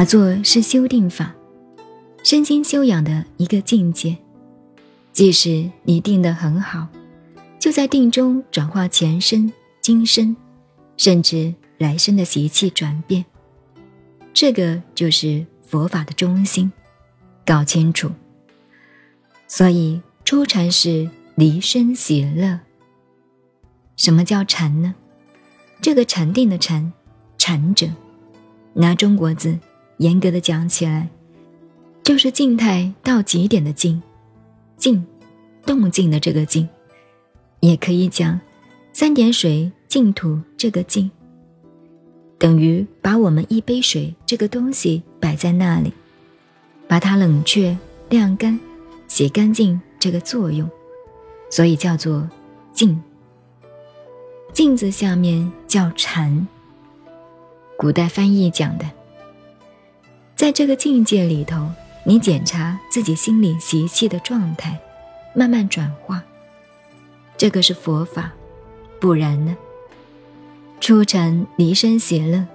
打坐是修定法，身心修养的一个境界。即使你定得很好，就在定中转化前身、今生，甚至来生的习气转变。这个就是佛法的中心，搞清楚。所以初禅是离生喜乐。什么叫禅呢？这个禅定的禅，禅者，拿中国字严格的讲起来，就是静态到极点的静，静，动静的这个静，也可以讲三点水净土这个静，等于把我们一杯水这个东西摆在那里，把它冷却晾干。洗干净这个作用，所以叫做静。镜子下面叫禅。古代翻译讲的，在这个境界里头，你检查自己心里习气的状态，慢慢转化。这个是佛法，不然呢？初禅离身邪乐，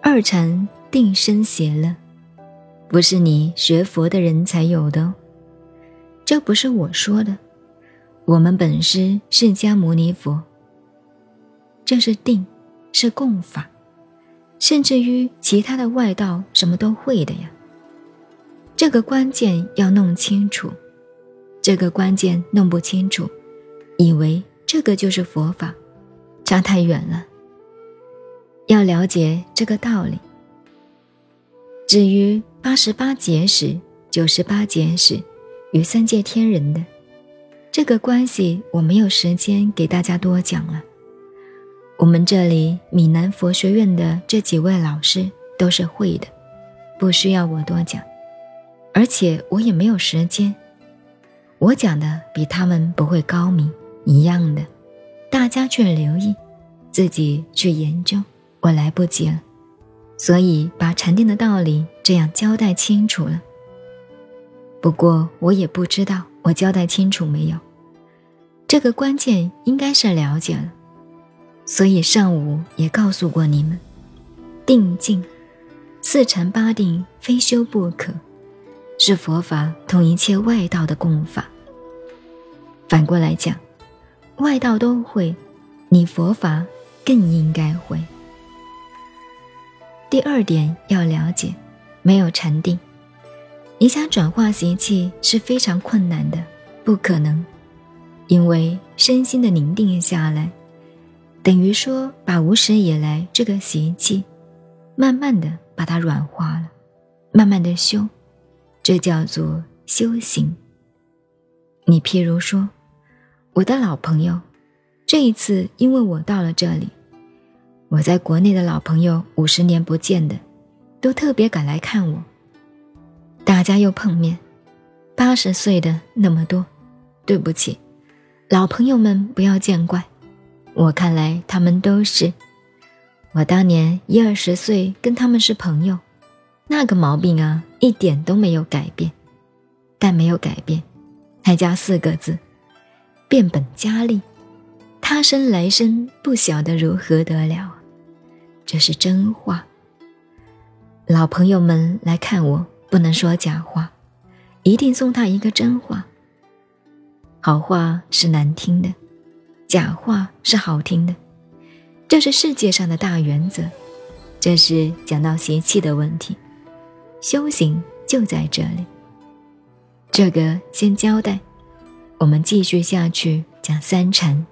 二禅定身邪乐，不是你学佛的人才有的。哦这不是我说的，我们本师释迦牟尼佛。这是定，是共法，甚至于其他的外道什么都会的呀。这个关键要弄清楚，这个关键弄不清楚，以为这个就是佛法，差太远了。要了解这个道理。至于八十八节时，九十八节时。与三界天人的这个关系，我没有时间给大家多讲了。我们这里闽南佛学院的这几位老师都是会的，不需要我多讲，而且我也没有时间。我讲的比他们不会高明一样的，大家去留意，自己去研究，我来不及了。所以把禅定的道理这样交代清楚了。不过我也不知道我交代清楚没有，这个关键应该是了解了，所以上午也告诉过你们，定静，四禅八定非修不可，是佛法同一切外道的共法。反过来讲，外道都会，你佛法更应该会。第二点要了解，没有禅定。你想转化习气是非常困难的，不可能，因为身心的凝定下来，等于说把无始以来这个习气，慢慢的把它软化了，慢慢的修，这叫做修行。你譬如说，我的老朋友，这一次因为我到了这里，我在国内的老朋友五十年不见的，都特别赶来看我。大家又碰面，八十岁的那么多，对不起，老朋友们不要见怪。我看来他们都是，我当年一二十岁跟他们是朋友，那个毛病啊一点都没有改变，但没有改变，还加四个字：变本加厉。他生来生不晓得如何得了，这是真话。老朋友们来看我。不能说假话，一定送他一个真话。好话是难听的，假话是好听的，这是世界上的大原则。这是讲到邪气的问题，修行就在这里。这个先交代，我们继续下去讲三禅。